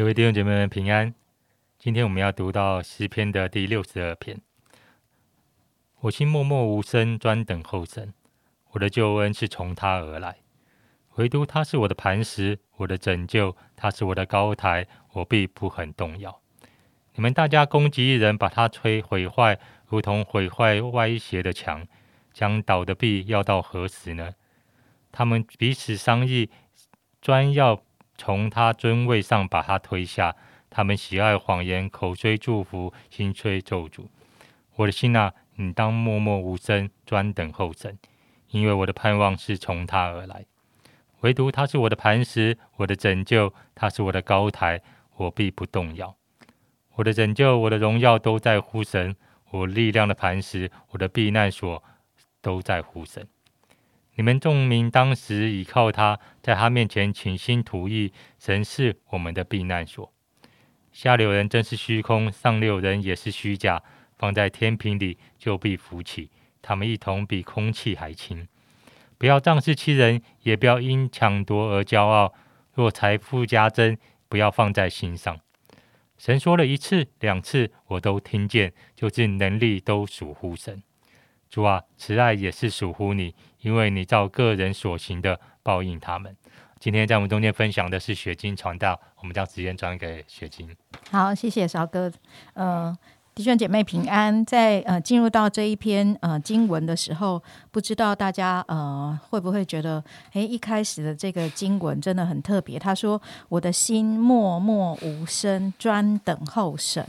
各位弟兄姐妹们平安。今天我们要读到诗篇的第六十二篇。我心默默无声，专等候神。我的救恩是从他而来，唯独他是我的磐石，我的拯救，他是我的高台，我必不很动摇。你们大家攻击一人，把他摧毁坏，如同毁坏歪斜的墙，将倒的壁要到何时呢？他们彼此商议，专要从他尊位上把他推下。他们喜爱谎言，口虽祝福，心虽咒诅。我的心啊，你当默默无声，专等候神，因为我的盼望是从他而来。唯独他是我的磐石，我的拯救，他是我的高台，我必不动摇。我的拯救，我的荣耀都在乎神，我力量的磐石，我的避难所都在乎神。你们众民当时倚靠他，在他面前倾心吐意，神是我们的避难所。下流人真是虚空，上流人也是虚假。放在天平里，就必浮起。他们一同比空气还轻。不要仗势欺人，也不要因抢夺而骄傲。若财富加增，不要放在心上。神说了一次、两次，我都听见，就是能力都属乎神。主啊，慈爱也是属乎你，因为你照个人所行的报应他们。今天在我们中间分享的是雪晶传道，我们将时间转给雪晶。好，谢谢韶哥。呃，弟兄姐妹平安。在呃进入到这一篇呃经文的时候，不知道大家呃会不会觉得，诶，一开始的这个经文真的很特别。他说：“我的心默默无声，专等候神。”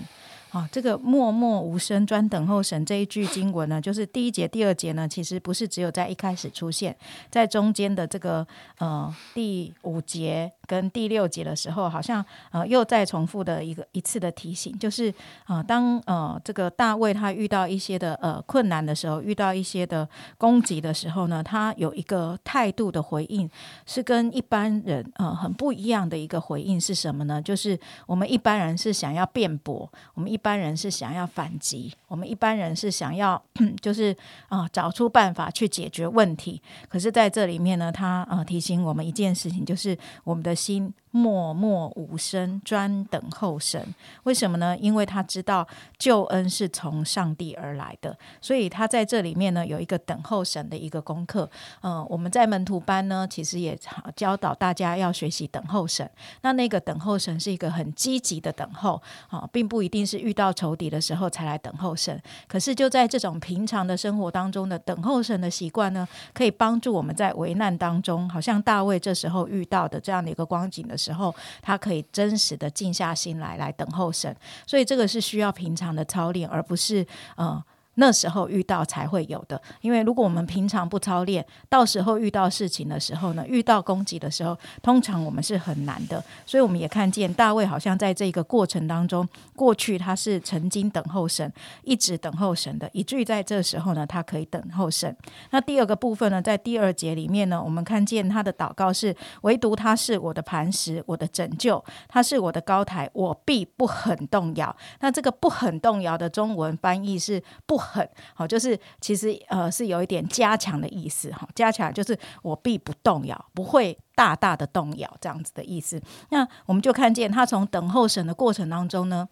啊，这个默默无声，专等候神这一句经文呢，就是第一节、第二节呢，其实不是只有在一开始出现，在中间的这个呃第五节。跟第六节的时候，好像呃又再重复的一个一次的提醒，就是啊，当呃这个大卫他遇到一些的呃困难的时候，遇到一些的攻击的时候呢，他有一个态度的回应，是跟一般人呃很不一样的一个回应是什么呢？就是我们一般人是想要辩驳，我们一般人是想要反击，我们一般人是想要 就是啊找出办法去解决问题。可是在这里面呢，他呃提醒我们一件事情，就是我们的。心默默无声，专等候神。为什么呢？因为他知道救恩是从上帝而来的，所以他在这里面呢有一个等候神的一个功课。嗯，我们在门徒班呢，其实也教导大家要学习等候神。那那个等候神是一个很积极的等候啊，并不一定是遇到仇敌的时候才来等候神。可是就在这种平常的生活当中的等候神的习惯呢，可以帮助我们在危难当中，好像大卫这时候遇到的这样的一个光景的时候，他可以真实的静下心来，来等候神。所以这个是需要平常的操练，而不是嗯。那时候遇到才会有的，因为如果我们平常不操练，到时候遇到事情的时候呢，遇到攻击的时候，通常我们是很难的。所以我们也看见大卫好像在这个过程当中，过去他是曾经等候神，一直等候神的，以至于在这时候呢，他可以等候神。那第二个部分呢，在第二节里面呢，我们看见他的祷告是：唯独他是我的磐石，我的拯救，他是我的高台，我必不很动摇。那这个不很动摇的中文翻译是不。很好，就是其实呃是有一点加强的意思哈，加强就是我必不动摇，不会大大的动摇这样子的意思。那我们就看见他从等候审的过程当中呢。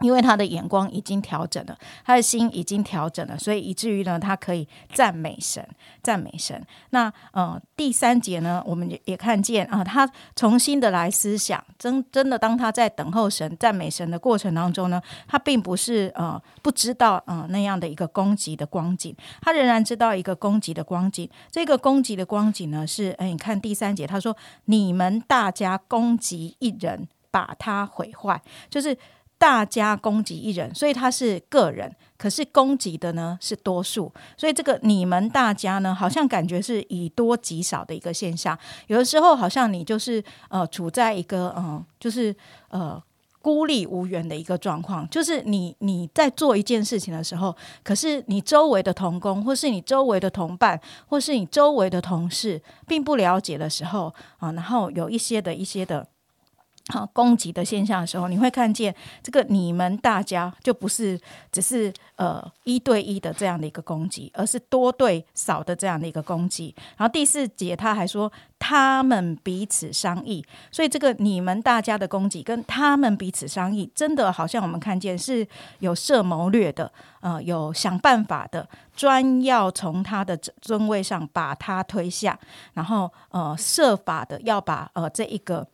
因为他的眼光已经调整了，他的心已经调整了，所以以至于呢，他可以赞美神，赞美神。那呃，第三节呢，我们也也看见啊，他重新的来思想，真真的，当他在等候神、赞美神的过程当中呢，他并不是呃不知道呃那样的一个攻击的光景，他仍然知道一个攻击的光景。这个攻击的光景呢，是哎，你看第三节，他说：“你们大家攻击一人，把他毁坏。”就是。大家攻击一人，所以他是个人，可是攻击的呢是多数，所以这个你们大家呢，好像感觉是以多击少的一个现象。有的时候好像你就是呃处在一个嗯，就是呃孤立无援的一个状况，就是你你在做一件事情的时候，可是你周围的同工，或是你周围的同伴，或是你周围的同事，并不了解的时候啊，然后有一些的一些的。啊，攻击的现象的时候，你会看见这个你们大家就不是只是呃一对一的这样的一个攻击，而是多对少的这样的一个攻击。然后第四节他还说他们彼此商议，所以这个你们大家的攻击跟他们彼此商议，真的好像我们看见是有设谋略的，呃，有想办法的，专要从他的尊位上把他推下，然后呃设法的要把呃这一个。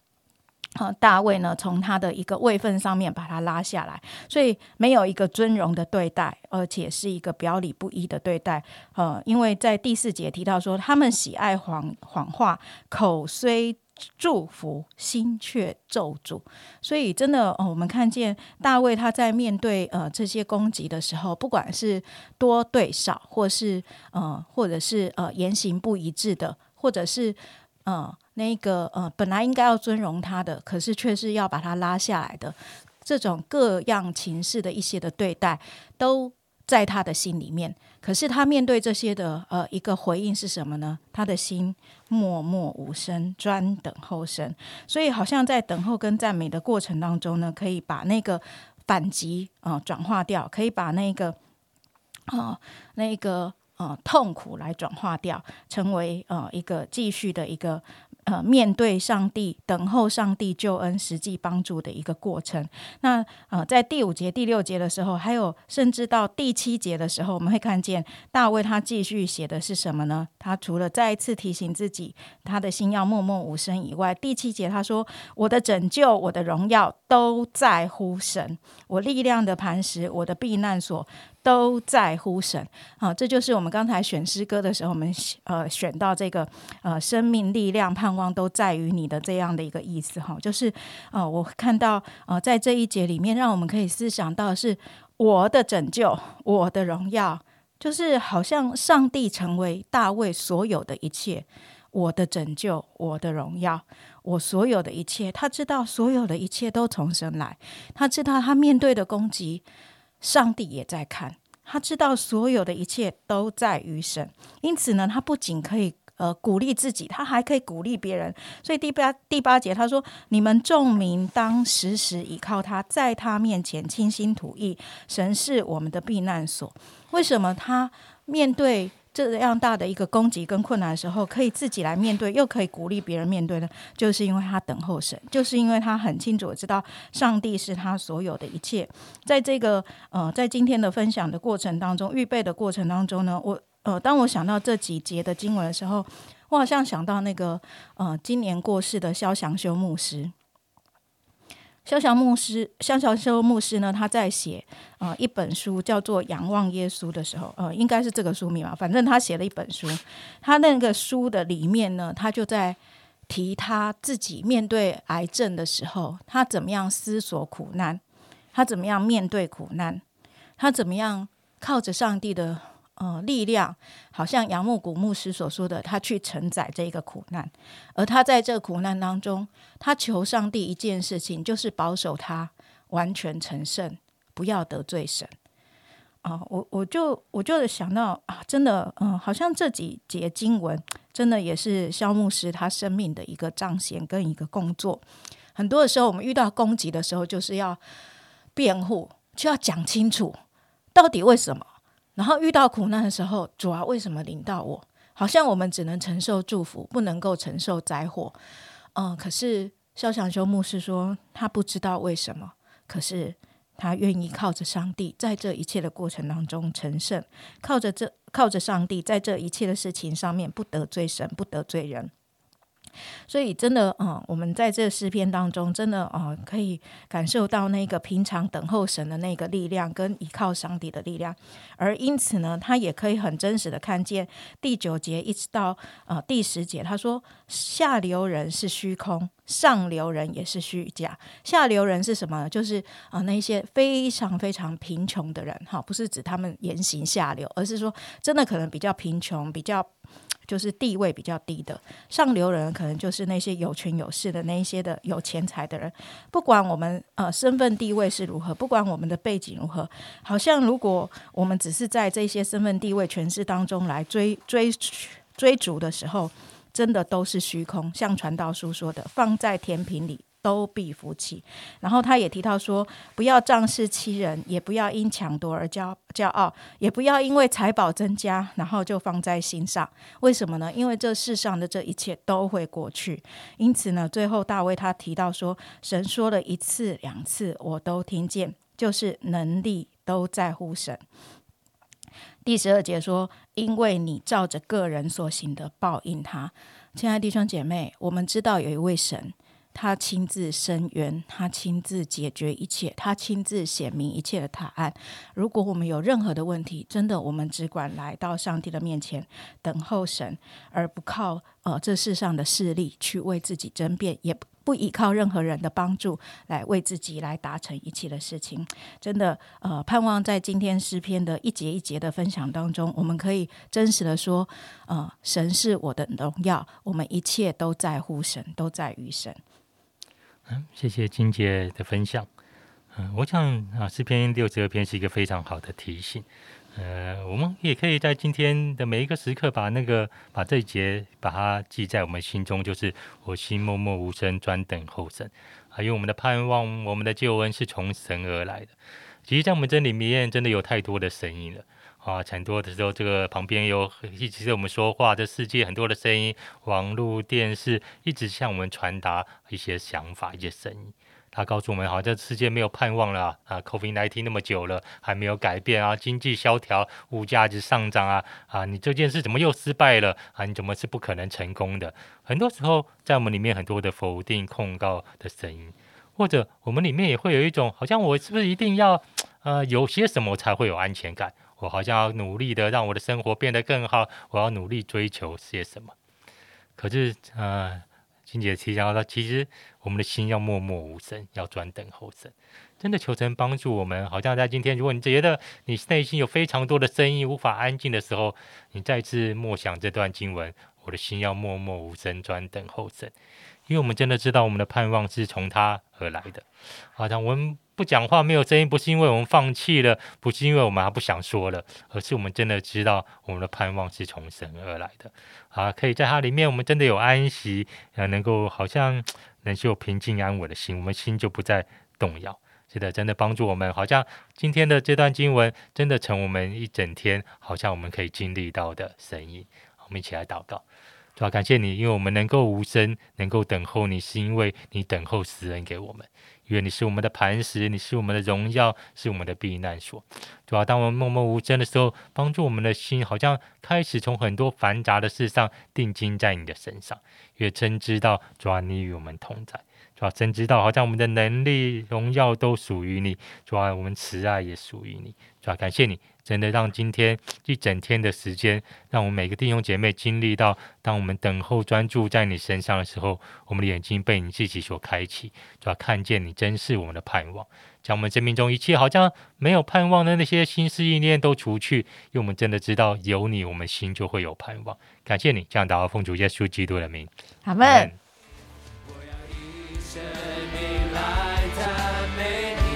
啊，大卫呢，从他的一个位分上面把他拉下来，所以没有一个尊荣的对待，而且是一个表里不一的对待。呃，因为在第四节提到说，他们喜爱谎谎话，口虽祝福，心却咒诅。所以真的，哦，我们看见大卫他在面对呃这些攻击的时候，不管是多对少，或是呃，或者是呃言行不一致的，或者是呃。那个呃，本来应该要尊荣他的，可是却是要把他拉下来的，这种各样情势的一些的对待，都在他的心里面。可是他面对这些的呃一个回应是什么呢？他的心默默无声，专等候神。所以好像在等候跟赞美的过程当中呢，可以把那个反击啊转化掉，可以把那个啊那个呃痛苦来转化掉，成为呃一个继续的一个。面对上帝，等候上帝救恩实际帮助的一个过程。那呃，在第五节、第六节的时候，还有甚至到第七节的时候，我们会看见大卫他继续写的是什么呢？他除了再一次提醒自己，他的心要默默无声以外，第七节他说：“我的拯救，我的荣耀，都在乎神；我力量的磐石，我的避难所。”都在乎神。啊，这就是我们刚才选诗歌的时候，我们呃选到这个呃生命力量盼望都在于你的这样的一个意思哈，就是呃我看到呃在这一节里面，让我们可以思想到是我的拯救，我的荣耀，就是好像上帝成为大卫所有的一切，我的拯救，我的荣耀，我所有的一切，他知道所有的一切都从神来，他知道他面对的攻击。上帝也在看，他知道所有的一切都在于神，因此呢，他不仅可以呃鼓励自己，他还可以鼓励别人。所以第八第八节他说：“你们众民当时时依靠他，在他面前倾心吐意，神是我们的避难所。”为什么他面对？这样大的一个攻击跟困难的时候，可以自己来面对，又可以鼓励别人面对呢？就是因为他等候神，就是因为他很清楚知道上帝是他所有的一切。在这个呃，在今天的分享的过程当中，预备的过程当中呢，我呃，当我想到这几节的经文的时候，我好像想到那个呃，今年过世的肖祥修牧师。肖小牧师，肖小修牧师呢？他在写呃一本书，叫做《仰望耶稣》的时候，呃，应该是这个书名吧。反正他写了一本书，他那个书的里面呢，他就在提他自己面对癌症的时候，他怎么样思索苦难，他怎么样面对苦难，他怎么样靠着上帝的。呃，力量好像杨木古牧师所说的，他去承载这一个苦难，而他在这苦难当中，他求上帝一件事情，就是保守他完全成圣，不要得罪神。啊，我我就我就想到啊，真的，嗯，好像这几节经文，真的也是肖牧师他生命的一个彰显跟一个工作。很多的时候，我们遇到攻击的时候，就是要辩护，就要讲清楚到底为什么。然后遇到苦难的时候，主啊，为什么临到我？好像我们只能承受祝福，不能够承受灾祸。嗯，可是肖想修牧师说，他不知道为什么，可是他愿意靠着上帝，在这一切的过程当中成圣，靠着这靠着上帝，在这一切的事情上面不得罪神，不得罪人。所以，真的，嗯，我们在这诗篇当中，真的，哦，可以感受到那个平常等候神的那个力量，跟依靠上帝的力量。而因此呢，他也可以很真实的看见第九节一直到呃第十节，他说下流人是虚空，上流人也是虚假。下流人是什么？就是啊那些非常非常贫穷的人，哈，不是指他们言行下流，而是说真的可能比较贫穷，比较。就是地位比较低的上流人，可能就是那些有权有势的那一些的有钱财的人。不管我们呃身份地位是如何，不管我们的背景如何，好像如果我们只是在这些身份地位权势当中来追追追逐的时候，真的都是虚空。像传道书说的，放在天平里都必服气。然后他也提到说，不要仗势欺人，也不要因抢夺而骄骄傲，也不要因为财宝增加，然后就放在心上。为什么呢？因为这世上的这一切都会过去。因此呢，最后大卫他提到说，神说了一次两次，我都听见，就是能力都在乎神。第十二节说：“因为你照着个人所行的报应他。”亲爱的弟兄姐妹，我们知道有一位神，他亲自伸冤，他亲自解决一切，他亲自显明一切的答案。如果我们有任何的问题，真的，我们只管来到上帝的面前，等候神，而不靠呃这世上的势力去为自己争辩，也。不依靠任何人的帮助来为自己来达成一切的事情，真的呃，盼望在今天诗篇的一节一节的分享当中，我们可以真实的说，呃，神是我的荣耀，我们一切都在乎神，都在于神。嗯，谢谢金姐的分享。嗯，我想啊，诗篇六十二篇是一个非常好的提醒。呃，我们也可以在今天的每一个时刻，把那个把这一节把它记在我们心中，就是我心默默无声，专等候神。还有我们的盼望，我们的救恩是从神而来的。其实，在我们这里面，真的有太多的声音了啊！很多的时候，这个旁边有一直在我们说话，这世界很多的声音，网络、电视一直向我们传达一些想法、一些声音。他告诉我们，好像世界没有盼望了啊！COVID-19 那么久了，还没有改变啊！经济萧条，物价一直上涨啊！啊，你这件事怎么又失败了啊？你怎么是不可能成功的？很多时候，在我们里面很多的否定、控告的声音，或者我们里面也会有一种，好像我是不是一定要呃有些什么才会有安全感？我好像要努力的让我的生活变得更好，我要努力追求些什么？可是呃。金姐提到，其实我们的心要默默无声，要专等候神。真的求神帮助我们。好像在今天，如果你觉得你内心有非常多的声音无法安静的时候，你再次默想这段经文：我的心要默默无声，专等候神。因为我们真的知道，我们的盼望是从他而来的。好像我们。不讲话没有声音，不是因为我们放弃了，不是因为我们还不想说了，而是我们真的知道我们的盼望是从神而来的啊！可以在它里面，我们真的有安息，啊，能够好像能够平静安稳的心，我们心就不再动摇。是的，真的帮助我们，好像今天的这段经文真的成我们一整天，好像我们可以经历到的声音。我们一起来祷告，主啊感谢你，因为我们能够无声，能够等候你，是因为你等候死人给我们。因为你是我们的磐石，你是我们的荣耀，是我们的避难所。主啊当我们默默无声的时候，帮助我们的心，好像开始从很多繁杂的事上定睛在你的身上。越真知道，主啊你与我们同在。主要真知道，好像我们的能力、荣耀都属于你。主要我们慈爱也属于你。主要感谢你。真的让今天一整天的时间，让我们每个弟兄姐妹经历到，当我们等候专注在你身上的时候，我们的眼睛被你自己所开启，主要看见你真是我们的盼望，将我们生命中一切好像没有盼望的那些心思意念都除去，因为我们真的知道有你，我们心就会有盼望。感谢你，这样祷告奉主耶稣基督的名，阿门。生命来赞美你。